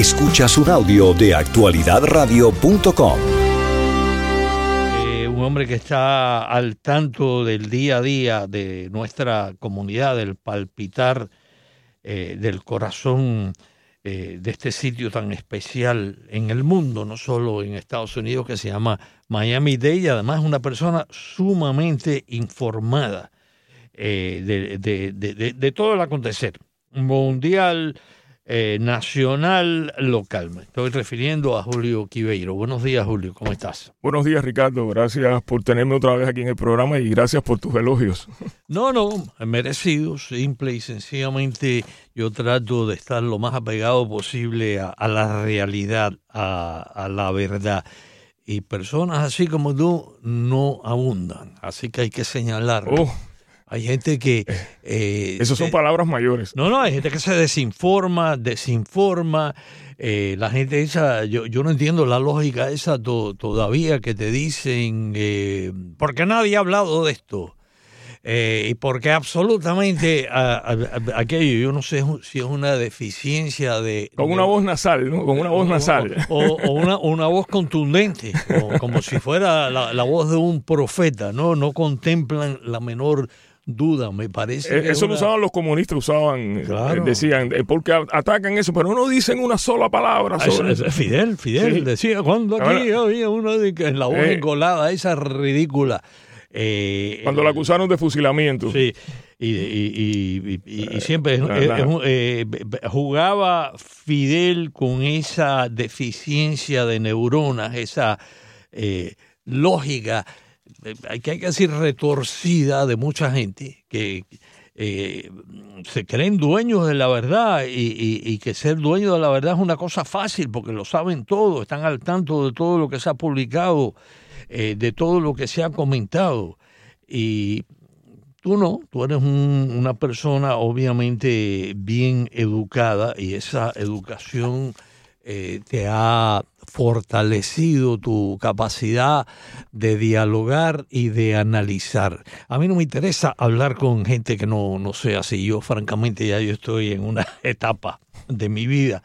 Escuchas un audio de actualidadradio.com. Eh, un hombre que está al tanto del día a día de nuestra comunidad, del palpitar eh, del corazón eh, de este sitio tan especial en el mundo, no solo en Estados Unidos, que se llama Miami Dade, y además una persona sumamente informada de, de todo el acontecer mundial eh, nacional local. Me estoy refiriendo a Julio Quiveiro. Buenos días, Julio, ¿cómo estás? Buenos días, Ricardo. Gracias por tenerme otra vez aquí en el programa y gracias por tus elogios. No, no, merecido, simple y sencillamente yo trato de estar lo más apegado posible a, la realidad, a, la verdad. Y personas así como tú no abundan, así que hay que señalarlo. Oh hay gente que... Eh, eh Esas son palabras mayores. No, no, hay gente que se desinforma, desinforma. Eh, la gente esa, yo, yo no entiendo la lógica esa todavía que te dicen, eh, porque nadie ha hablado de esto. y porque absolutamente aquello, yo no sé si es una deficiencia de... Con una voz nasal, ¿no? Con una voz nasal. O, una, una, voz contundente, como si fuera la, la, voz de un profeta, ¿no? No contemplan la menor duda, me parece. Eh, eso lo usaban los comunistas, usaban, eh, decían, eh, porque atacan eso, pero no dicen una sola palabra. Ah, sobre... Fidel, Fidel decía, cuando aquí había una de, en la voz engolada, esa ridícula. cuando la acusaron de fusilamiento. Sí, y, siempre jugaba Fidel con esa deficiencia de neuronas, esa lógica hay que, decir, retorcida de mucha gente que eh, se creen dueños de la verdad y, que ser dueño de la verdad es una cosa fácil porque lo saben todo, están al tanto de todo lo que se ha publicado, eh, de todo lo que se ha comentado. Y tú no, tú eres una persona obviamente bien educada y esa educación eh, te ha fortalecido tu capacidad de dialogar y de analizar. A mí no me interesa hablar con gente que no, no sea así. Yo francamente ya yo estoy en una etapa de mi vida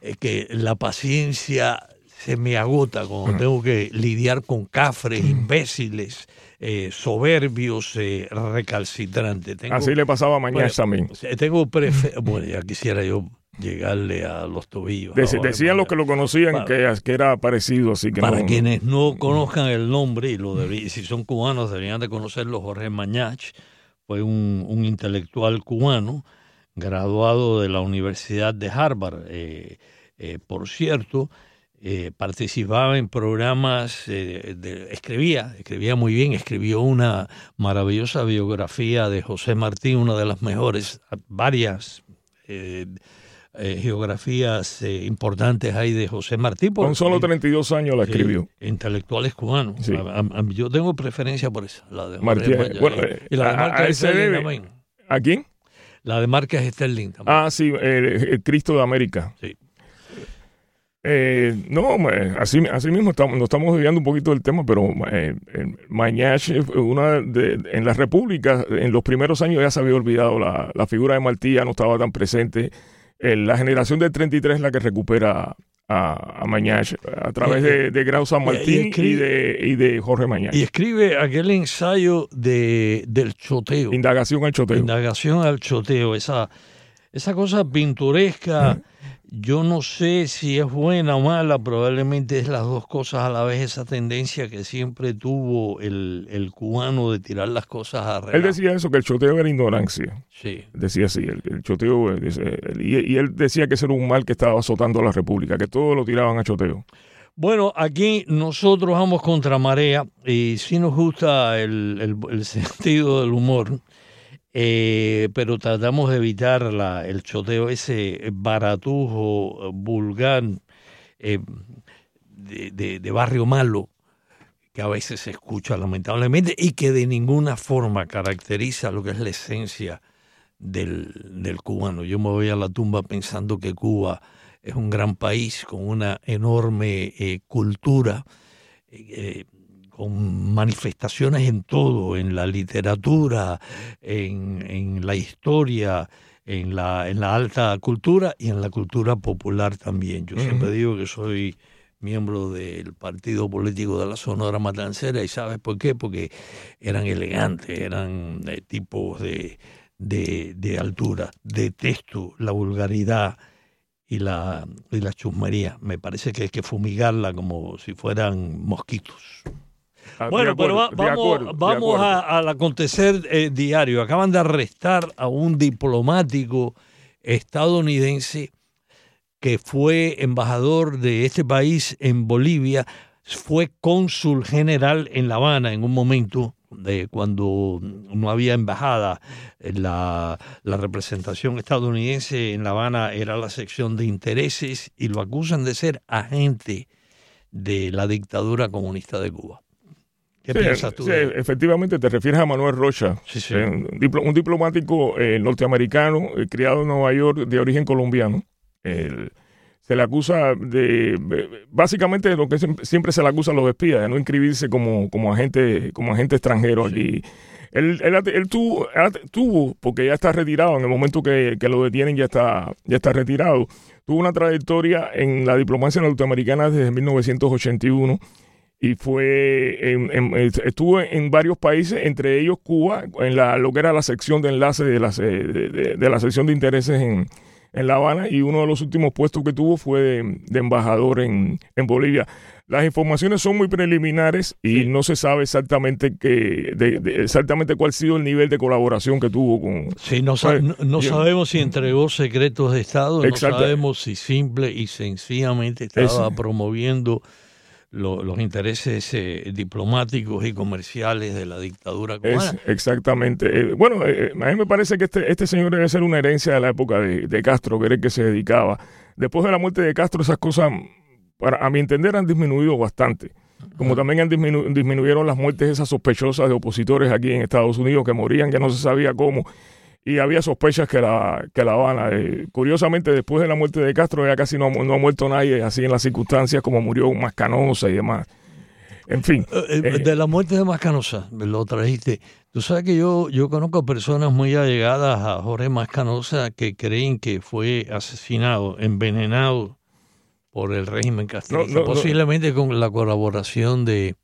eh, que la paciencia se me agota cuando tengo que lidiar con cafres, imbéciles, eh, soberbios, eh, recalcitrantes. Así le pasaba a Mañana también. Tengo bueno, ya quisiera yo llegarle a los tobillos. decían los que lo conocían que, era parecido, así que Para quienes no conozcan el nombre, y lo si son cubanos deberían de conocerlo, Jorge Mañach fue un, intelectual cubano graduado de la Universidad de Harvard. Eh, eh, por cierto, eh, participaba en programas, escribía, escribía muy bien, escribió una maravillosa biografía de José Martín, una de las mejores, varias eh, geografías eh, importantes hay de José Martí. Con solo 32 años la escribió. intelectuales cubanos. yo tengo preferencia por esa, la de Martí. Bueno, eh, y la de Márquez también. ¿A quién? La de Márquez Sterling también. Ah, sí, el, Cristo de América. Sí. no, así, así mismo estamos, nos estamos desviando un poquito del tema, pero eh, una en la República, en los primeros años ya se había olvidado la, la figura de Martí, ya no estaba tan presente la generación del 33 es la que recupera a, a Mañach a través de, de Grau San Martín y, de, y de Jorge Mañach. Y escribe aquel ensayo de, del choteo. Indagación al choteo. Indagación al choteo, esa, esa cosa pintoresca. Yo no sé si es buena o mala, probablemente es las dos cosas a la vez, esa tendencia que siempre tuvo el, cubano de tirar las cosas a Él decía eso, que el choteo era ignorancia. Sí. Decía así, el, choteo, eh, y, él decía que ese era un mal que estaba azotando a la República, que todo lo tiraban a choteo. Bueno, aquí nosotros vamos contra marea y sí nos gusta el, el sentido del humor. Eh, pero tratamos de evitar la, el choteo, ese baratujo vulgar eh, de, barrio malo que a veces se escucha lamentablemente y que de ninguna forma caracteriza lo que es la esencia del, cubano. Yo me voy a la tumba pensando que Cuba es un gran país con una enorme eh, cultura con manifestaciones en todo, en la literatura, en, la historia, en la, en la alta cultura y en la cultura popular también. Yo siempre digo que soy miembro del partido político de la Sonora Matancera y sabes por qué, porque eran elegantes, eran eh, tipos de, de, de, altura. Detesto la vulgaridad y la, y la chusmería. Me parece que hay que fumigarla como si fueran mosquitos. Ah, Bueno, pero va- vamos, acuerdo, a- al acontecer eh, diario. Acaban de arrestar a un diplomático estadounidense que fue embajador de este país en Bolivia, fue cónsul general en La Habana en un momento de cuando no había embajada, la, la representación estadounidense en La Habana era la sección de intereses y lo acusan de ser agente de la dictadura comunista de Cuba. ¿Qué Sí, piensas tú? sí, de él? efectivamente, te refieres a Manuel Rocha, Sí, eh, un, diplo- un diplomático eh, norteamericano, eh, criado en Nueva York, de origen colombiano. El- se le acusa de, básicamente, de lo que siem- siempre se le acusa a los espías, de no inscribirse como, como, agente, como agente extranjero aquí. Él, él, él tuvo, él tuvo, porque ya está retirado, en el momento que, que lo detienen ya está, ya está retirado, tuvo una trayectoria en la diplomacia norteamericana desde 1981 y fue en- en- estuvo en varios países, entre ellos Cuba, en la, lo que era la sección de enlace de la, de, de- de la sección de intereses en, en La Habana y uno de los últimos puestos que tuvo fue de, embajador en, en Bolivia. Las informaciones son muy preliminares y no se sabe exactamente que, exactamente cuál ha sido el nivel de colaboración que tuvo con, Sí, no, Pues, no, no yo- sabemos si entregó secretos de Estado, no sabemos si simple y sencillamente estaba Es- promoviendo lo- los intereses eh, diplomáticos y comerciales de la dictadura cubana. Es, exactamente. Eh, bueno, eh, a mí me parece que este, este señor debe ser una herencia de la época de, de Castro, que era el que se dedicaba. Después de la muerte de Castro, esas cosas, para, a mi entender, han disminuido bastante. Como también han disminu- disminuyeron las muertes esas sospechosas de opositores aquí en Estados Unidos que morían, que no se sabía cómo. Y había sospechas que la, que la Habana. eh, curiosamente, después de la muerte de Castro, ya casi no, no ha muerto nadie así en las circunstancias como murió Mascanosa y demás. En fin. Eh, eh, eh, de la muerte de Mascanosa, me lo trajiste. Tú sabes que yo, yo conozco personas muy allegadas a Jorge Mascanosa que creen que fue asesinado, envenenado por el régimen castrista, No, no, no. posiblemente con la colaboración de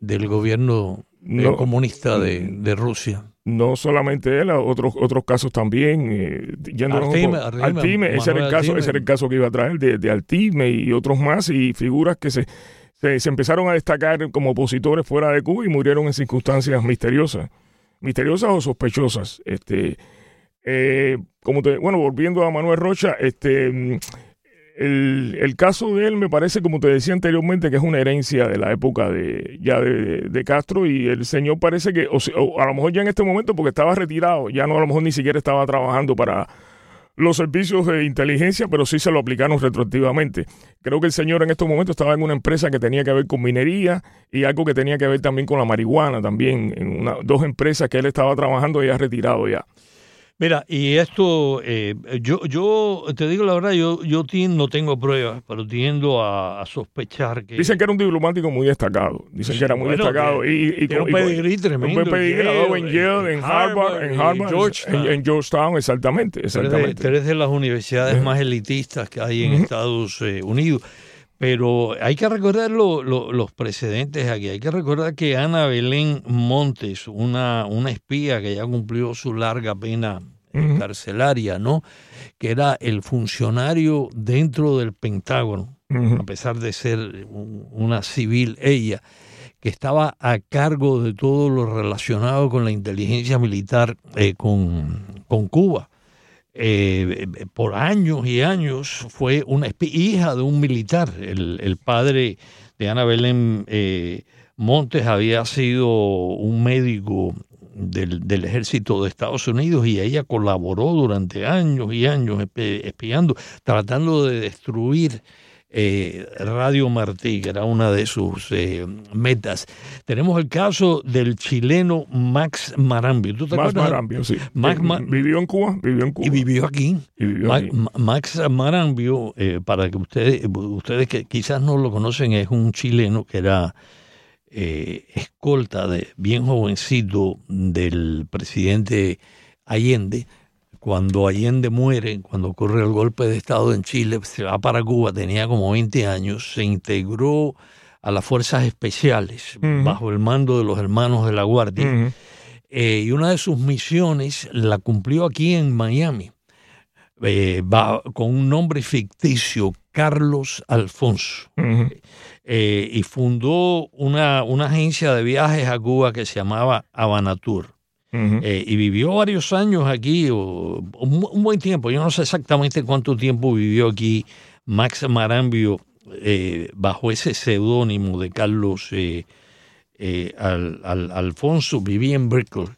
del gobierno No. comunista de, de Rusia. No solamente él, otros otros casos también. Eh, Altime, Altime, Altime, ese era, el caso, Altime. ese era el caso que iba a traer de, de Altime y otros más y figuras que se, se, se empezaron a destacar como opositores fuera de Cuba y murieron en circunstancias misteriosas, misteriosas o sospechosas. Este, eh, como te, bueno, volviendo a Manuel Rocha, este, mm, el, el caso de él me parece, como te decía anteriormente, que es una herencia de la época de ya de, de Castro y el señor parece que, o, a lo mejor ya en este momento, porque estaba retirado, ya no a lo mejor ni siquiera estaba trabajando para los servicios de inteligencia, pero sí se lo aplicaron retroactivamente. Creo que el señor en estos momentos estaba en una empresa que tenía que ver con minería y algo que tenía que ver también con la marihuana, también en una, dos empresas que él estaba trabajando ya retirado ya. Mira, y esto, eh, yo, yo te digo la verdad, yo, yo no tengo pruebas, pero tiendo a, a sospechar que... Dicen que era un diplomático muy destacado. Dicen que era muy Bueno, destacado. que Y, y, un y- pedigrí Un tremendo, buen pedigrí, graduado en Yale, en en Harvard, en Harvard, Georgetown. en, en Georgetown, exactamente, Tres de, exactamente. tres de las universidades Ujú. más elitistas que hay en. Estados eh, Unidos. Pero hay que recordar lo- lo- los precedentes aquí. Hay que recordar que Ana Belén Montes, una, una espía que ya cumplió su larga pena carcelaria, ¿no? Que era el funcionario dentro del Pentágono, a pesar de ser un- una civil ella, que estaba a cargo de todo lo relacionado con la inteligencia militar eh, con, con Cuba. Eh, eh, por años y años fue una hija de un militar. El, el padre de Ana Belén eh, Montes había sido un médico del, del ejército de Estados Unidos y ella colaboró durante años y años espi- espiando, tratando de destruir eh, Radio Martí, que era una de sus eh, metas. Tenemos el caso del chileno Max Marambio. ¿Tú te acuerdas? Marambio, sí. Max Eh, vivió en Cuba, vivió en Cuba. Y vivió aquí. Y vivió Ma- aquí. Ma- Max Marambio, eh, para que ustedes, ustedes que quizás no lo conocen, es un chileno que era eh, escolta de bien jovencito del presidente Allende, cuando Allende muere, cuando ocurre el golpe de Estado en Chile, se va para Cuba, tenía como 20 años, se integró a las fuerzas especiales bajo el mando de los hermanos de la Guardia. Eh, y una de sus misiones la cumplió aquí en Miami, eh, con un nombre ficticio, Carlos Alfonso. Eh, y fundó una, una, agencia de viajes a Cuba que se llamaba Habanatur. y vivió varios años aquí, un, un, buen tiempo. Yo no sé exactamente cuánto tiempo vivió aquí Max Marambio bajo ese seudónimo de Carlos eh, al, Alfonso, vivía en Brickell.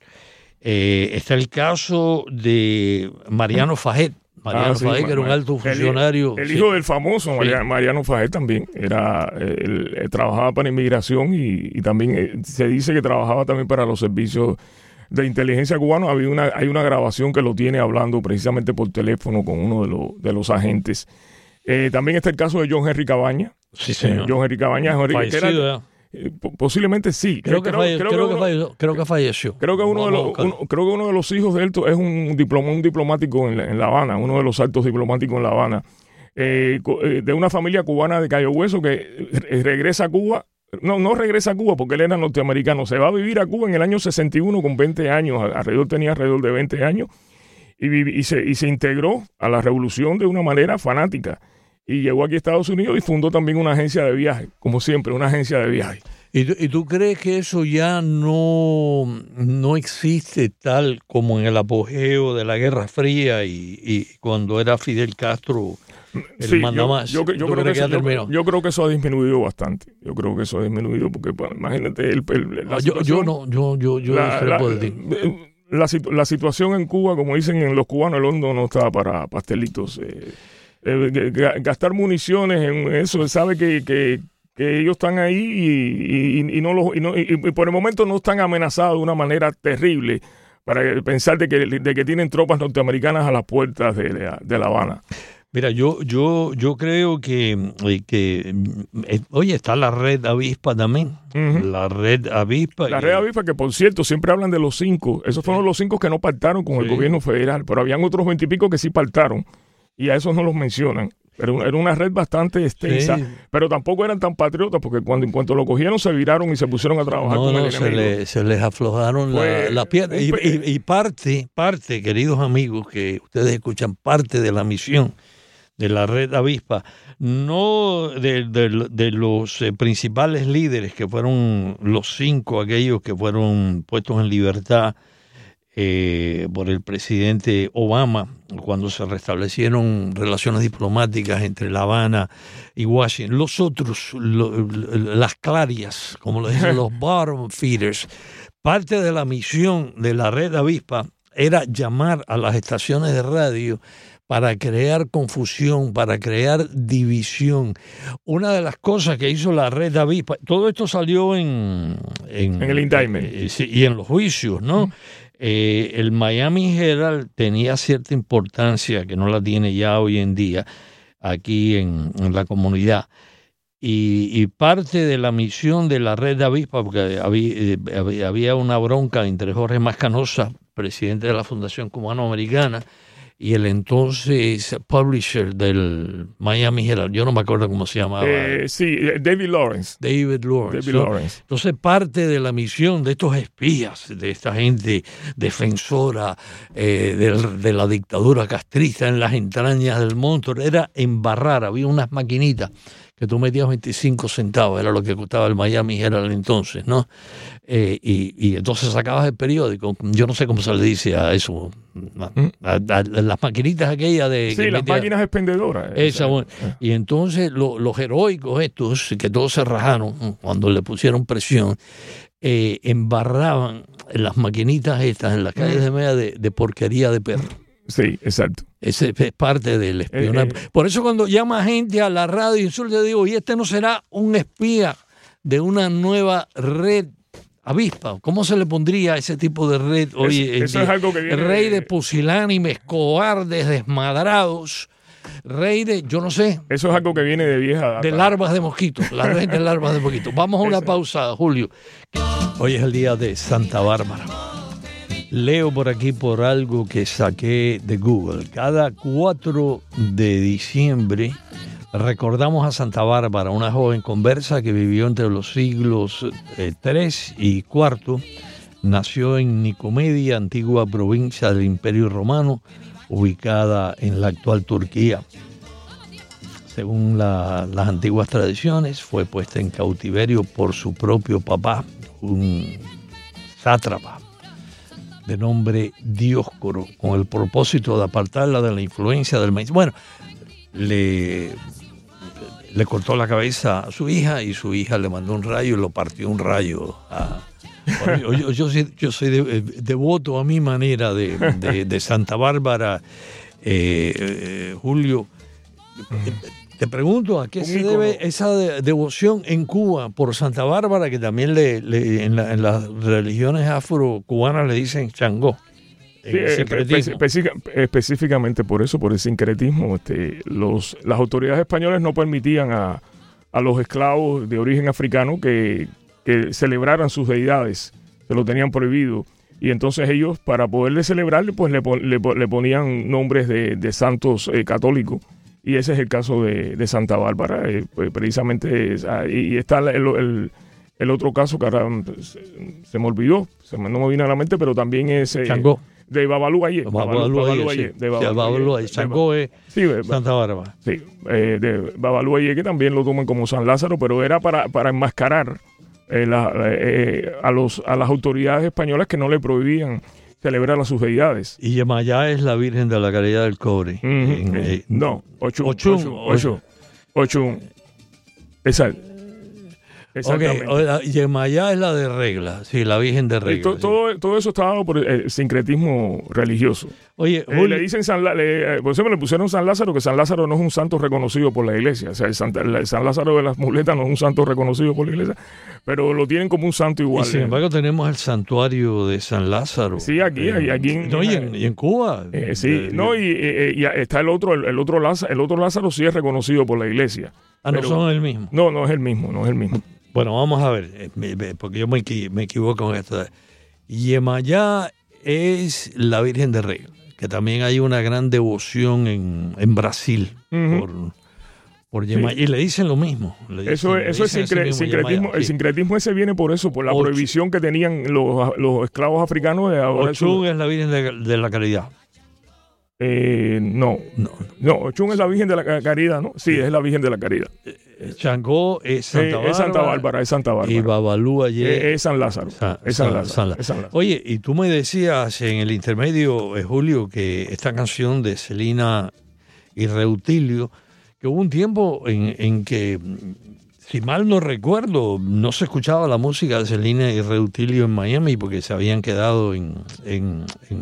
Eh, está el caso de Mariano Fajet. Mariano ah, que era un alto funcionario. El, hijo del famoso Mariano Fajet también. Era, él, trabajaba para inmigración y, también eh, se dice que trabajaba también para los servicios de inteligencia cubano. Había una, hay una grabación que lo tiene hablando precisamente por teléfono con uno de, los, de los agentes. también está el caso de John Henry Cabaña. Sí, señor. John Henry Cabaña. Eh, posiblemente sí. Creo, que, falleció, creo, que, falleció. Creo que uno, de los, creo que uno de los hijos de él es un, diploma, un diplomático en la, Habana, uno de los altos diplomáticos en La Habana, eh, eh, de una familia cubana de Cayo Hueso que regresa a Cuba. No, no regresa a Cuba porque él era norteamericano. Se va a vivir a Cuba en el año 61 con 20 años. Alrededor tenía alrededor de 20 años. Y, se, y se integró a la revolución de una manera fanática y llegó aquí a Estados Unidos y fundó también una agencia de viaje, como siempre, una agencia de viaje. ¿Y tú, crees que eso ya no, no existe tal como en el apogeo de la Guerra Fría y, cuando era Fidel Castro el sí, más? Yo, creo que eso, yo, creo que eso ha disminuido bastante. Yo creo que eso ha disminuido porque, pues, imagínate, el, la yo, no, yo, yo, yo la, la, situación en Cuba, como dicen en los cubanos, el hondo no está para pastelitos. Eh, eh, gastar municiones en eso, sabe que, que, ellos están ahí y, no los, y, por el momento no están amenazados de una manera terrible para pensar de que, de que tienen tropas norteamericanas a las puertas de, de, La Habana. Mira, yo, yo, yo creo que, eh, que eh, oye, está la red avispa también. La red avispa. La red avispa, que por cierto, siempre hablan de los cinco. Esos fueron los cinco que no pactaron con el gobierno federal, pero habían otros veintipico que sí pactaron y a esos no los mencionan. Pero era una red bastante extensa, pero tampoco eran tan patriotas porque cuando en cuanto lo cogieron se viraron y se pusieron a trabajar con el se, se, les aflojaron la, la pierna. Y, parte, parte, queridos amigos, que ustedes escuchan, parte de la misión de la red avispa, no de, de, los eh, principales líderes que fueron los cinco, aquellos que fueron puestos en libertad eh, por el presidente Obama cuando se restablecieron relaciones diplomáticas entre La Habana y Washington. Los otros, las clarias, como lo dicen los bottom feeders, parte de la misión de la red avispa era llamar a las estaciones de radio para crear confusión, para crear división. Una de las cosas que hizo la red avispa, todo esto salió en... En, el indictment. Eh, y en los juicios, ¿no? Eh, el Miami Herald tenía cierta importancia que no la tiene ya hoy en día aquí en, la comunidad. Y, parte de la misión de la red de avispa, porque había, eh, había una bronca entre Jorge Mascanosa, presidente de la Fundación Cubano-Americana, y el entonces publisher del Miami Herald, yo no me acuerdo cómo se llamaba. Eh, sí, eh, David Lawrence. David Lawrence. Entonces parte de la misión de estos espías, de esta gente defensora eh, de, la dictadura castrista en las entrañas del monstruo, era embarrar, había unas maquinitas que tú metías 25 centavos, era lo que costaba el Miami Herald entonces, ¿no? Eh, y, entonces sacabas el periódico, yo no sé cómo se le dice a eso, a, las maquinitas aquellas de... Sí, las máquinas expendedoras. Esa, y entonces los heroicos estos, que todos se rajaron cuando le pusieron presión, eh, embarraban las maquinitas estas en las calles de media de porquería de perro. Sí, exacto. Ese es parte del espionaje. Eh, eh. Por eso cuando llama gente a la radio y le digo, ¿y este no será un espía de una nueva red avispa? ¿Cómo se le pondría a ese tipo de red? Oye, eso es algo que viene rey de pusilánimes, cobardes, desmadrados. Rey de, yo no sé. Eso es algo que viene de vieja. De larvas de mosquito, la red de larvas de mosquito. Vamos a una pausa, Julio. Hoy es el día de Santa Bárbara. Leo por aquí por algo que saqué de Google. Cada 4 de diciembre recordamos a Santa Bárbara, una joven conversa que vivió entre los siglos 3 eh, y 4. Nació en Nicomedia, antigua provincia del Imperio Romano, ubicada en la actual Turquía. Según las antiguas tradiciones, fue puesta en cautiverio por su propio papá, un sátrapa de nombre Dioscoro, con el propósito de apartarla de la influencia del maíz. Bueno, le, le cortó la cabeza a su hija y su hija le mandó un rayo y lo partió un rayo yo, soy, devoto a mi manera de, Santa Bárbara, eh, eh, Julio. Te pregunto, ¿a qué se debe esa devoción en Cuba por Santa Bárbara, que también le, en, las religiones afro-cubanas le dicen Changó? Eh, específicamente por eso, por el sincretismo. Este, los, las autoridades españolas no permitían a, los esclavos de origen africano que, celebraran sus deidades, se lo tenían prohibido. Y entonces ellos, para poderle celebrar, pues le, ponían nombres de, santos eh, católicos y ese es el caso de, Santa Bárbara, eh, pues, precisamente, y, está el, otro caso que ahora pues, se, me olvidó, se me, no me vino a la mente, pero también es... Eh, De Babalú Ayer. Babalú Ayer. De Babalú Ayer. Chango es Santa Bárbara. Sí, eh, de Babalú Ayer, que también lo toman como San Lázaro, pero era para, para enmascarar a, los, a las autoridades españolas que no le prohibían celebrar a sus deidades. Y Yemayá es la Virgen de la Caridad del Cobre. Eh, no, Ochun. Ochun. Ochun. Ochun. Exacto. Exactamente. Okay. Yemayá es la de regla, sí, la Virgen de regla. todo, todo, eso está dado por el sincretismo religioso. Oye, eh, le dicen San le, eh, por eso me le pusieron San Lázaro, que San Lázaro no es un santo reconocido por la iglesia. O sea, el San, Lázaro de las muletas no es un santo reconocido por la iglesia, pero lo tienen como un santo igual. Y sin embargo, tenemos el santuario de San Lázaro. Sí, aquí, aquí en, no, y, en, Cuba. sí, no, y, está el otro, el, otro Lázaro, el otro Lázaro sí es reconocido por la iglesia. Ah, no son el mismo. No, no es el mismo, no es el mismo. Bueno, vamos a ver, eh, porque yo me, me equivoco con esto. Yemayá es la Virgen de Rey, que también hay una gran devoción en, en Brasil por, por. Y le dicen lo mismo. eso, eso es sincretismo. El sincretismo ese viene por eso, por la prohibición que tenían los, los esclavos africanos. De Ochun es la Virgen de la Caridad. Eh, no, no, no, Ochun es la Virgen de la Caridad, ¿no? Sí, es la Virgen de la Caridad. Eh, Changó es Santa, Bárbara, es Santa Bárbara, es Santa Bárbara. Y Babalú eh, es, San Lázaro. es San, Lázaro, Oye, y tú me decías en el intermedio, Julio, que esta canción de Celina y Reutilio, que hubo un tiempo en, en que si mal no recuerdo, no se escuchaba la música de Celina y Reutilio en Miami porque se habían quedado en,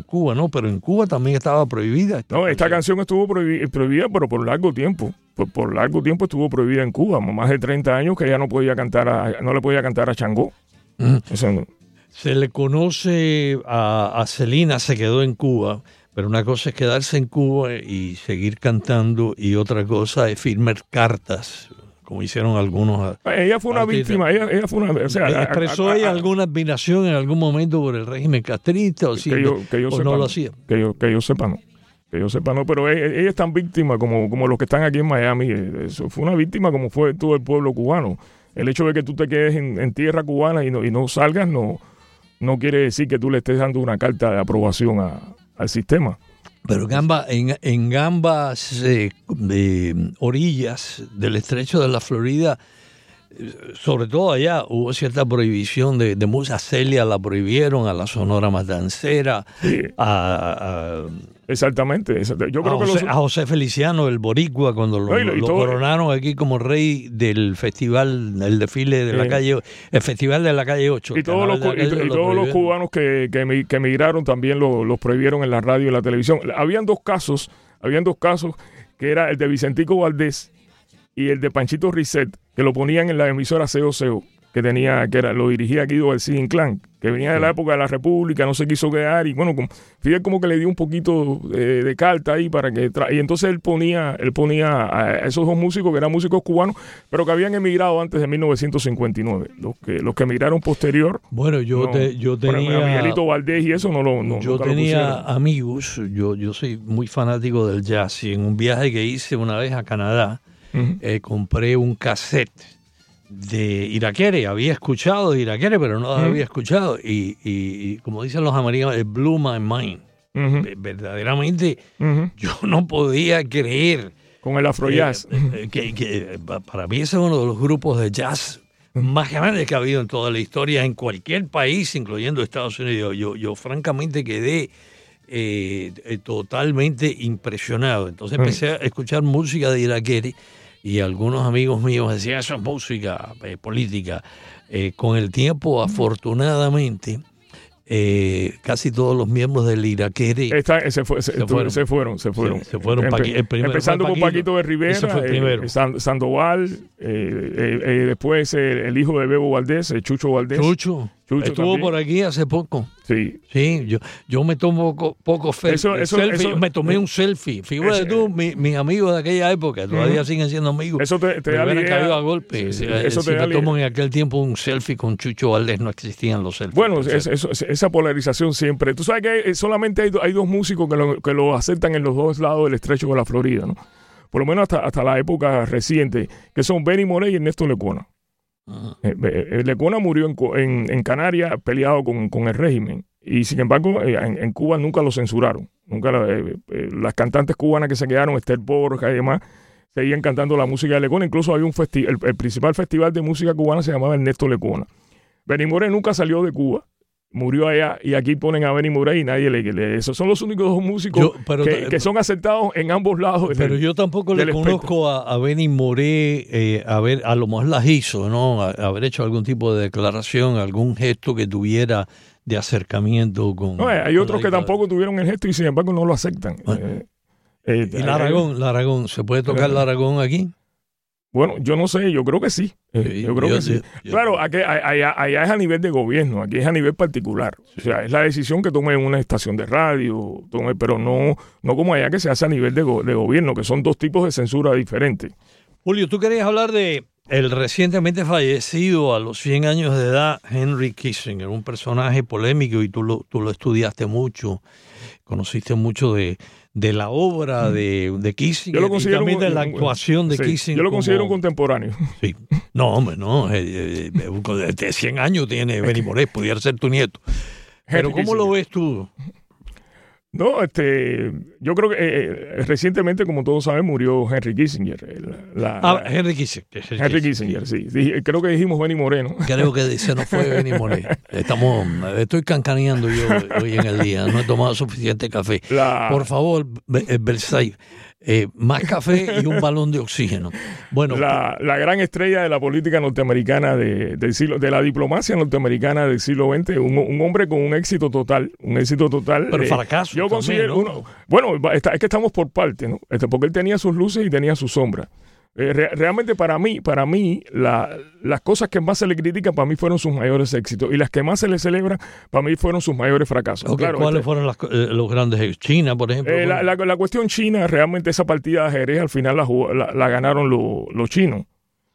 Cuba, ¿no? Pero en Cuba también estaba prohibida. no, esta canción estuvo prohibida, pero por largo tiempo. Por, largo tiempo estuvo prohibida en Cuba. Más de 30 años que ya no podía cantar no le podía cantar a Changó. Se le conoce a, a Celina, se quedó en Cuba. Pero una cosa es quedarse en Cuba y seguir cantando y otra cosa es firmar cartas como hicieron algunos. Ella fue una víctima, ella, fue una. O sea, ¿Expresó ella alguna admiración en algún momento por el régimen castrista o, si, que yo, no lo hacía? Que yo, que yo sepa, no. Que yo sepa, no, pero ella, es tan víctima como, como los que están aquí en Miami. Eso fue una víctima como fue todo el pueblo cubano. El hecho de que tú te quedes en, tierra cubana y no, y no salgas no, no quiere decir que tú le estés dando una carta de aprobación al sistema. Pero en, en ambas eh, orillas del estrecho de la Florida, sobre todo allá, hubo cierta prohibición de, de música. Celia la prohibieron, a la Sonora Matancera, a Exactamente. Yo creo a, José, a José Feliciano, el boricua, cuando lo, coronaron aquí como rey del festival, el desfile de la calle, el festival de la calle 8. Y todos, los, todos los, cubanos que, que, emigraron también los prohibieron en la radio y la televisión. Habían dos casos, habían dos casos, que era el de Vicentico Valdés y el de Panchito Risset, que lo ponían en la emisora Seo que tenía, que era, lo dirigía Guido García Inclán, que venía de la época de la República, no se quiso quedar y bueno, como, Fidel como que le dio un poquito de, de carta ahí para que y entonces él ponía, él ponía a esos dos músicos que eran músicos cubanos, pero que habían emigrado antes de 1959, los que los que emigraron posterior. Bueno, yo no, te- yo tenía Miguelito Valdés y eso no lo no, yo tenía amigos, yo, yo soy muy fanático del jazz y en un viaje que hice una vez a Canadá Eh, compré un cassette de Iraquere, había escuchado de Iraquere, pero no lo había escuchado y, y- y como dicen los americanos, it blew my mind. Verdaderamente yo no podía creer Con el afro jazz. eh, que, que, eh, pa- para mí ese es uno de los grupos de jazz más grandes que ha habido en toda la historia, en cualquier país, incluyendo Estados Unidos. Yo, yo francamente quedé eh, totalmente impresionado. Entonces empecé a escuchar música de Iraquere y algunos amigos míos decían, eso es música eh, política. Eh, con el tiempo, afortunadamente, eh, casi todos los miembros del Iraquere... Está- se, fue- se- Se fueron. se fueron, se fueron. Se- fueron. Paqui- el primero empezando fue con Paquito. Paquito de Rivera, Ese fue el eh, Sandoval, eh, después el hijo de Bebo Valdés, Chucho Valdés. Chucho, Chucho estuvo también. por aquí hace poco. Sí. Sí, yo, yo me tomo poco, poco Eso- eso- selfie, eso- me tomé un selfie. Fíjate Ese- tú, mi- mis amigos de aquella época, todavía siguen siendo amigos. Eso te, te me da la hubieran idea- caído a golpe. Sí, sí, Eh, eso si te me tomo idea- en aquel tiempo un selfie con Chucho Valdés, no existían los selfies. Bueno, es- esa polarización siempre. Tú sabes que hay- solamente hay, hay dos músicos que lo, que lo aceptan en los dos lados del estrecho de la Florida, ¿no? Por lo menos hasta, hasta la época reciente, que son Benny Morey y Ernesto Lecuona. Eh, eh, Lecuona murió en, en, Canarias peleado con, con el régimen. Y sin embargo, eh, en, Cuba nunca lo censuraron. Nunca la- las cantantes cubanas que se quedaron, Esther Borja y demás, seguían cantando la música de Lecuona. Incluso había un festival, el, principal festival de música cubana se llamaba Ernesto Lecuona. Benny Morey nunca salió de Cuba. Murió allá y aquí ponen a Benny Morey y nadie le... le- esos son los únicos dos músicos Yo- pero- que, que son aceptados en ambos lados. Pero del- yo tampoco le espectro. conozco a, a Benny Moré, eh, a ver, a lo mejor las hizo, ¿no? A- haber hecho algún tipo de declaración, algún gesto que tuviera de acercamiento con. No, hay con otros que tampoco tuvieron el gesto y sin embargo no lo aceptan. Bueno. Eh, eh, ¿Y la Aragón? ¿La Aragón? ¿Se puede tocar la Aragón aquí? Bueno, yo no sé, yo creo que sí. Eh, Sí, yo creo yo que sí. yo- claro, aquí- allá, allá es a nivel de gobierno, aquí es a nivel particular. O sea, es la decisión que tome una estación de radio, tome, pero no, no como allá que se hace a nivel de, go- de gobierno, que son dos tipos de censura diferentes. Julio, tú querías hablar de el recientemente fallecido a los 100 años de edad, Henry Kissinger, un personaje polémico y tú lo, tú lo estudiaste mucho, conociste mucho de, de la obra de, de Kissinger Yo lo y también un- de la un- actuación de sí, Kissinger. Yo lo considero un como- contemporáneo. Sí. No, hombre, no. eh, eh, eh, de 100 años tiene Benny Moré, pudiera ser tu nieto. Pero ¿cómo lo ves tú? No, este, yo creo que eh, eh, recientemente, como todos saben, murió Henry Kissinger. La, Ah, la- Henry Kissinger. Henry Kissinger, sí. Dije- creo que dijimos Benny Moreno. Creo que se nos fue Benny Moré. Estamos, estoy cancaneando yo hoy en el día. No he tomado suficiente café. La, Por favor, eh, Versailles, eh, más café y un balón de oxígeno. Bueno, la, la gran estrella de la política norteamericana de, del siglo, de la diplomacia norteamericana del siglo XX, un, un hombre con un éxito total, un éxito total. Pero eh, fracaso Yo también, considero ¿no? uno, bueno, está- es que estamos por parte, ¿no? Este, porque él tenía sus luces y tenía sus sombras. Eh, re- realmente para mí, para mí, la- las cosas que más se le critican para mí fueron sus mayores éxitos y las que más se le celebran para mí fueron sus mayores fracasos. Claro, ¿cuáles este- fueron las eh, los grandes éxitos? China, por ejemplo. eh, la, la- la cuestión china, realmente esa partida de ajedrez al final la, jugó- la- la ganaron lo- los chinos.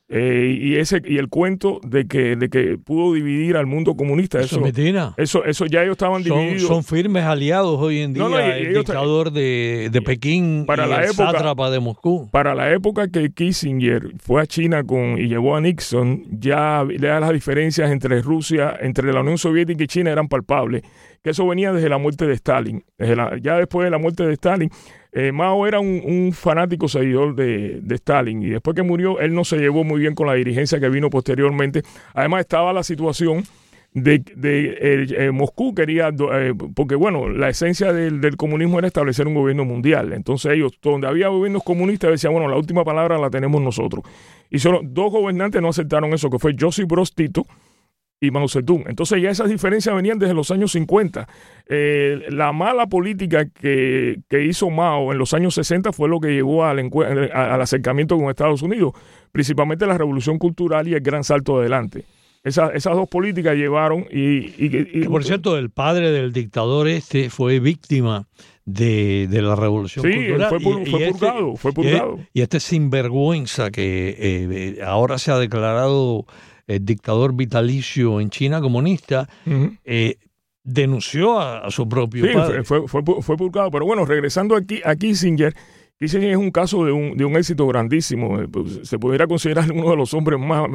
Eh, y ese y el cuento de que, de que pudo dividir al mundo comunista, Eso eso, eso, eso ya ellos estaban Son, divididos. son firmes aliados hoy en día. No, no, el dictador de, de Pekín Para y la el época- sátrapa de Moscú. Para la época que Kissinger fue a China con, y llevó a Nixon, ya, ya las diferencias entre Rusia, entre la Unión Soviética y China eran palpables. Que eso venía desde la muerte de Stalin. Desde la- ya después de la muerte de Stalin, eh, Mao era un, un fanático seguidor de, de Stalin. Y después que murió, él no se llevó muy bien con la dirigencia que vino posteriormente. Además, estaba la situación de, de eh, Moscú quería, eh, porque bueno, la esencia del, del comunismo era establecer un gobierno mundial. Entonces ellos, donde había gobiernos comunistas, decían, bueno, la última palabra la tenemos nosotros. Y solo dos gobernantes no aceptaron eso, que fue Joseph Broz Tito y Mao Zedong. Entonces ya esas diferencias venían desde los años 50. Eh, la mala política que, que hizo Mao en los años 60 fue lo que llevó al, al acercamiento con Estados Unidos, principalmente la revolución cultural y el gran salto adelante. esas dos políticas llevaron y, por cierto, el padre del dictador este fue víctima de, la revolución sí, fue, fue, este purgado, fue purgado. Y, este sinvergüenza que eh, ahora se ha declarado el dictador vitalicio en China comunista, eh, denunció a, su propio padre. Fue, fue, fue, purgado. Pero bueno, regresando aquí a Kissinger, Kissinger es un caso de un, de un éxito grandísimo. Eh, pues, se pudiera considerar uno de los hombres más,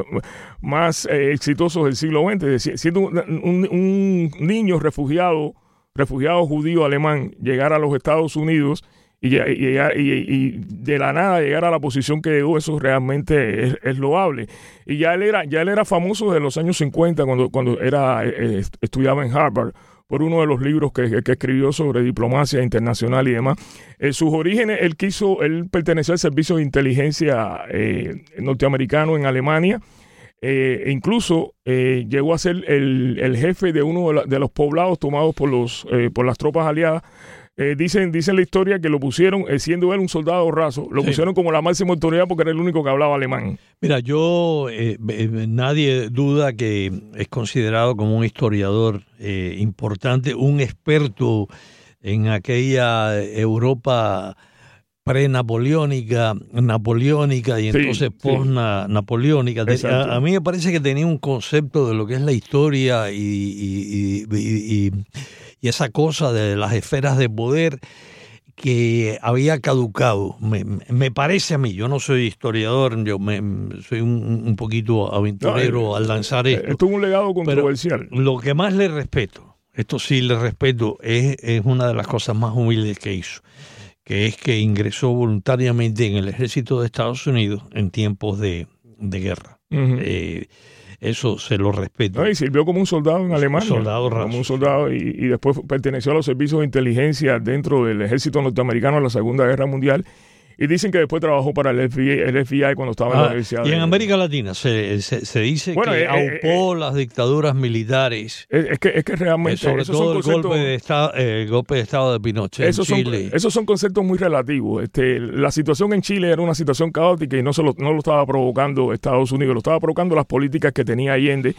más eh, exitosos del siglo XX. Siendo un, un, niño refugiado, refugiado judío alemán, llegar a los Estados Unidos y, y, de la nada llegar a la posición que llegó, eso realmente es, loable. Y ya él era, ya él era famoso desde los años 50 cuando, cuando era, eh, estudiaba en Harvard por uno de los libros que, escribió sobre diplomacia internacional y demás. En sus orígenes, él quiso, él perteneció al servicio de inteligencia eh, norteamericano en Alemania. Eh, e incluso llegó a ser el, jefe de uno de, los poblados tomados por, los, por las tropas aliadas eh, dicen, dicen la historia que lo pusieron, eh, siendo él un soldado raso, lo pusieron como la máxima autoridad porque era el único que hablaba alemán. Mira, yo, eh, nadie duda que es considerado como un historiador importante, un experto en aquella Europa pre-napoleónica, napoleónica y entonces post-napoleónica. A, mí me parece que tenía un concepto de lo que es la historia y y esa cosa de las esferas de poder que había caducado. Me, parece a mí, yo no soy historiador, yo me, soy un, poquito aventurero eh, al lanzar eh, esto. Esto es un legado controversial. lo que más le respeto, esto sí le respeto, es, es una de las cosas más humildes que hizo, que es que ingresó voluntariamente en el ejército de Estados Unidos en tiempos de, guerra. Eso se lo respeto. y sirvió como un soldado en Alemania. Soldado Como un soldado y, y, después perteneció a los servicios de inteligencia dentro del ejército norteamericano en la Segunda Guerra Mundial y dicen que después trabajó para el FBI, cuando estaba en la ah, universidad. Y en América Latina se, se, dice que eh, eh, aupó eh, las dictaduras militares. Es, que, es que realmente. sobre todo el, golpe de estado, golpe de Estado de Pinochet esos en Chile. Son, esos son conceptos muy relativos. Este, la situación en Chile era una situación caótica y no, se lo, no lo estaba provocando Estados Unidos, lo estaba provocando las políticas que tenía Allende,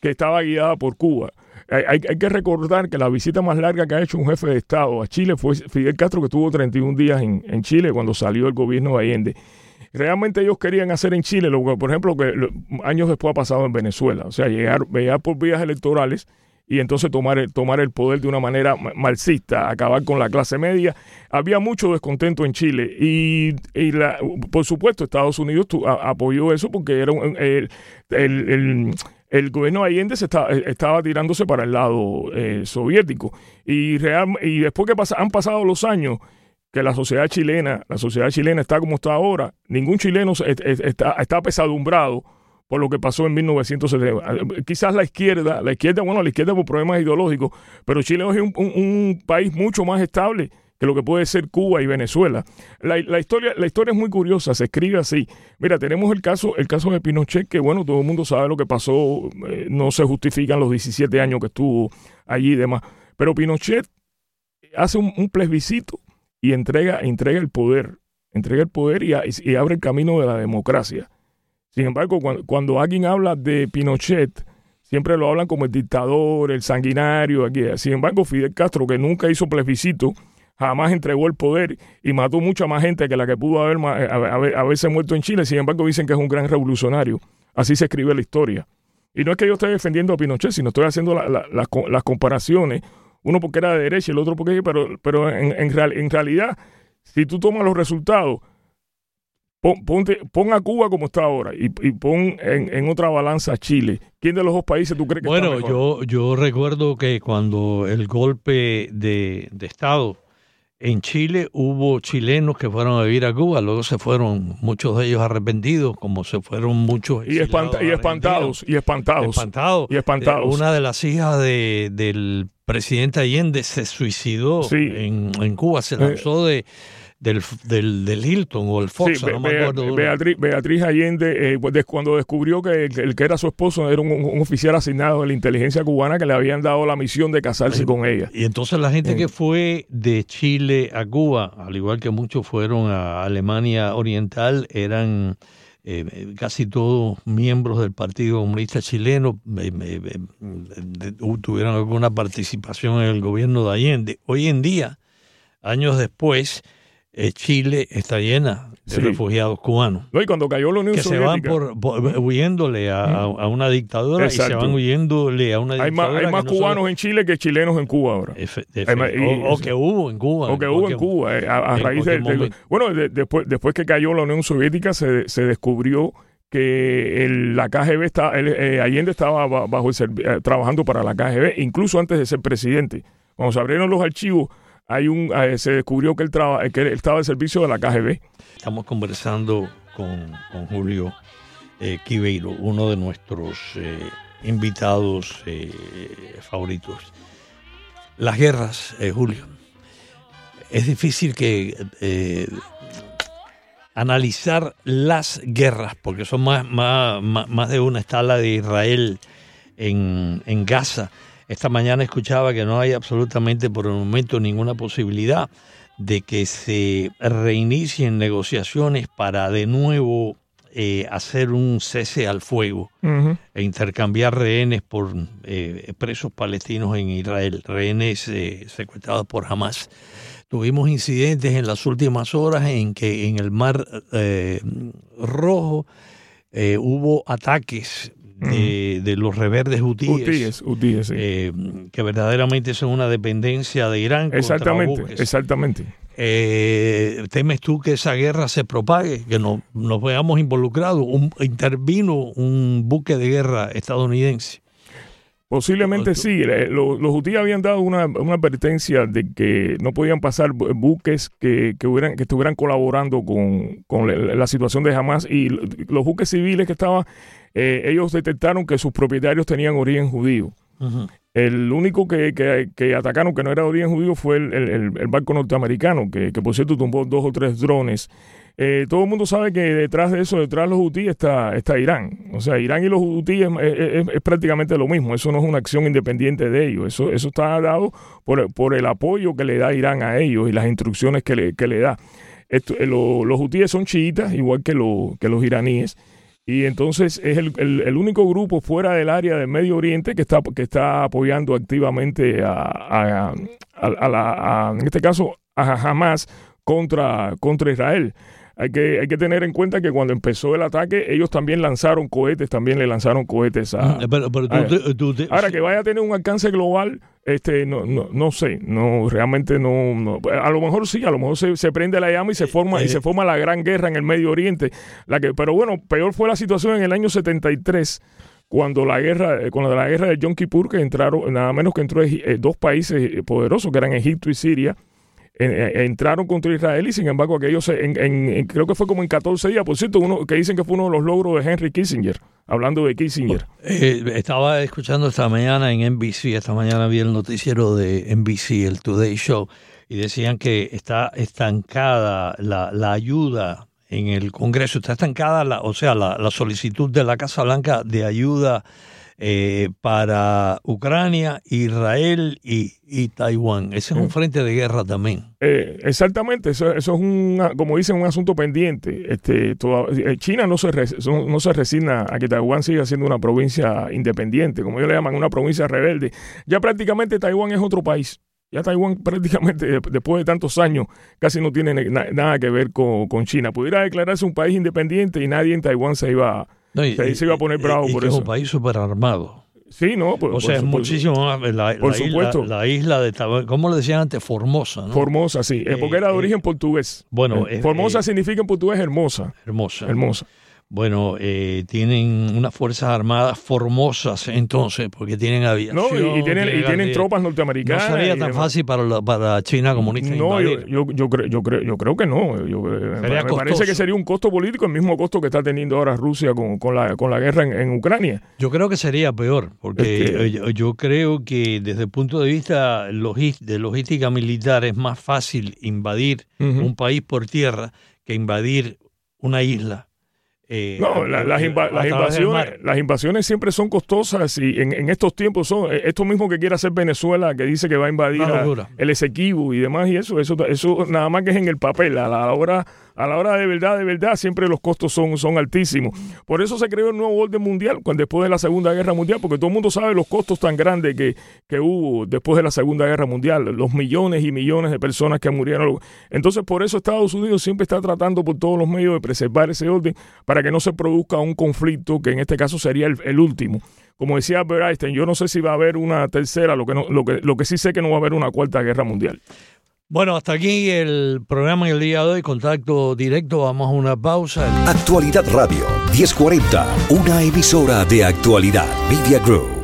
que estaba guiada por Cuba hay, que recordar que la visita más larga que ha hecho un jefe de Estado a Chile fue Fidel Castro, que tuvo 31 días en, Chile cuando salió el gobierno de Allende. Realmente ellos querían hacer en Chile lo que, por ejemplo, que años después ha pasado en Venezuela, o sea, llegar, llegar por vías electorales y entonces tomar el, tomar el poder de una manera marxista, acabar con la clase media. Había mucho descontento en Chile y, por supuesto Estados Unidos apoyó eso porque era el, el gobierno de Allende se eh, estaba tirándose para el lado eh, soviético. Y, real, y después que han pasado los años, que la sociedad chilena, la sociedad chilena está como está ahora, ningún chileno está, está pesadumbrado por lo que pasó en 1970. Quizás la izquierda, la izquierda, bueno, la izquierda por problemas ideológicos, pero Chile es un país mucho más estable que lo que puede ser Cuba y Venezuela. La, historia, la historia es muy curiosa, se escribe así. Mira, tenemos el caso, el caso de Pinochet, que bueno, todo el mundo sabe lo que pasó, eh, no se justifican los 17 años que estuvo allí y demás. Pero Pinochet hace un, plebiscito y entrega, entrega el poder, entrega el poder y, abre el camino de la democracia. Sin embargo, cuando, cuando alguien habla de Pinochet, siempre lo hablan como el dictador, el sanguinario. Sin embargo, Fidel Castro, que nunca hizo plebiscito, jamás entregó el poder y mató mucha más gente que la que pudo haber, eh, haberse muerto en Chile. Sin embargo, dicen que es un gran revolucionario. Así se escribe la historia. Y no es que yo esté defendiendo a Pinochet, sino estoy haciendo las comparaciones. Uno porque era de derecha y el otro porque... Pero, pero en, en, realidad, si tú tomas los resultados, pon, pon a Cuba como está ahora y, pon en, otra balanza a Chile. ¿Quién de los dos países tú crees que bueno, está Bueno, yo, yo recuerdo que cuando el golpe de, de Estado en Chile hubo chilenos que fueron a vivir a Cuba, luego se fueron muchos de ellos arrepentidos, como se fueron muchos. Y, espantados, y espantados. Y espantados. Y espantados. Una de las hijas de, del presidente Allende se suicidó en, en, Cuba, se lanzó de del, del, del, Hilton o el Fox, no me acuerdo. Beatriz, Beatriz Allende, eh, pues, cuando descubrió que el, que era su esposo era un, oficial asignado de la inteligencia cubana que le habían dado la misión de casarse con ella. Y entonces la gente que fue de Chile a Cuba, al igual que muchos fueron a Alemania Oriental, eran eh, casi todos miembros del Partido Comunista Chileno tuvieron alguna participación en el gobierno de Allende. Hoy en día, años después, Chile está llena de refugiados cubanos. No, y cuando cayó la Unión que Soviética. se van por, huyéndole a, una dictadura y se van huyéndole a una dictadura. Hay más, cubanos en Chile que chilenos en Cuba ahora. o, que hubo en Cuba. O que hubo en Cuba. Eh, a, raíz de, Bueno, después, después que cayó la Unión Soviética se, se descubrió que el, la KGB está, eh, Allende estaba bajo eh, trabajando para la KGB, incluso antes de ser presidente. Cuando se abrieron los archivos hay un, eh, se descubrió que él, que él estaba al servicio de la KGB. Estamos conversando con, Julio eh, Quiveiro, uno de nuestros eh, invitados eh, favoritos. Las guerras, Julio. Es difícil que analizar las guerras, porque son más, más, más, de una. Está la de Israel en, en Gaza esta mañana escuchaba que no hay absolutamente por el momento ninguna posibilidad de que se reinicien negociaciones para de nuevo eh, hacer un cese al fuego e intercambiar rehenes por eh, presos palestinos en Israel, rehenes eh, secuestrados por Hamas. Tuvimos incidentes en las últimas horas en que en el Mar Rojo hubo ataques de, los reverdes hutíes, eh, que verdaderamente son una dependencia de Irán. Exactamente, exactamente. Eh, ¿Temes tú que esa guerra se propague, que no, nos veamos involucrados? Un, intervino un buque de guerra estadounidense. Posiblemente sí. Los, los hutíes habían dado una, advertencia de que no podían pasar buques que, que, hubieran, que estuvieran colaborando con, la, situación de Hamas y los buques civiles que estaban, eh, ellos detectaron que sus propietarios tenían origen judío. El único que, que, atacaron que no era de origen judío fue el, el, barco norteamericano, que, que por cierto tumbó dos o tres drones eh, todo el mundo sabe que detrás de eso, detrás de los hutíes está, está Irán. O sea, Irán y los hutíes es, prácticamente lo mismo. Eso no es una acción independiente de ellos. Eso, eso está dado por, por el apoyo que le da Irán a ellos y las instrucciones que le, que le da. Esto, eh, los hutíes son chiitas, igual que, que los iraníes. Y entonces es el, el, único grupo fuera del área del Medio Oriente que está, que está apoyando activamente a, a, a, en este caso, a Hamas contra, contra Israel. Hay que, hay que tener en cuenta que cuando empezó el ataque, ellos también lanzaron cohetes, también le lanzaron cohetes a. ahora, que vaya a tener un alcance global, este, no, no, no sé, no, realmente no, A lo mejor sí, a lo mejor se, se prende la llama y se forma, y se eh, forma la gran guerra en el Medio Oriente. La que, pero bueno, peor fue la situación en el año 73 cuando la guerra, eh, cuando la guerra de Yom Kippur, que entraron, nada menos que entró eh, dos países poderosos, que eran Egipto y Siria, entraron contra Israel y sin embargo aquellos en, creo que fue como en 14 días, por cierto, uno que dicen que fue uno de los logros de Henry Kissinger, hablando de Kissinger. Eh, estaba escuchando esta mañana en NBC, esta mañana vi el noticiero de NBC, el Today Show, y decían que está estancada la, la ayuda en el Congreso, está estancada, la, o sea, la solicitud de la Casa Blanca de ayuda eh, para Ucrania, Israel y, Taiwán. Ese es un frente de guerra también. Eh, exactamente, eso, es un, como dicen, un asunto pendiente. Este, eh, China no se, no se resigna a que Taiwán siga siendo una provincia independiente, como ellos le llaman, una provincia rebelde. Ya prácticamente Taiwán es otro país. Ya Taiwán prácticamente después de tantos años casi no tiene nada que ver con, con, China. Pudiera declararse un país independiente y nadie en Taiwán se iba a no, y, se iba a poner bravo por eso. Es un país súper armado. Sí, no, por, o sea, es muchísimo más. La, por supuesto. Isla, la isla de ¿cómo le decían antes? Formosa, ¿no? Formosa, sí. Eh, porque era de eh, origen portugués. Bueno, eh, Formosa significa en portugués hermosa. Hermosa. Hermosa. Bueno, eh, tienen unas fuerzas armadas formosas entonces, porque tienen aviación. No, y, tienen, y tienen tropas norteamericanas. No sería tan fácil para, para China comunista. No, yo, yo, yo, creo, yo, creo, yo creo que no. Yo, eh, me parece que sería un costo político, el mismo costo que está teniendo ahora Rusia con, con, la, con la guerra en, Ucrania. Yo creo que sería peor, porque este yo, creo que desde el punto de vista de logística militar es más fácil invadir un país por tierra que invadir una isla eh, no, las, invasiones, las invasiones siempre son costosas y en, estos tiempos son eh, esto mismo que quiere hacer Venezuela, que dice que va a invadir el Esequibo y demás y eso, eso, eso nada más que es en el papel, a la hora a la hora de verdad, de verdad, siempre los costos son, son altísimos. Por eso se creó el nuevo orden mundial después de la Segunda Guerra Mundial, porque todo el mundo sabe los costos tan grandes que, que hubo después de la Segunda Guerra Mundial, los millones y millones de personas que murieron. Entonces, por eso Estados Unidos siempre está tratando por todos los medios de preservar ese orden para que no se produzca un conflicto que en este caso sería el, último. Como decía Albert Einstein, yo no sé si va a haber una tercera, lo que, no, lo, que, lo que sí sé que no va a haber una cuarta guerra mundial. Bueno, hasta aquí el programa en el día de hoy. Contacto directo, vamos a una pausa. Actualidad Radio 1040, una emisora de actualidad Media Group.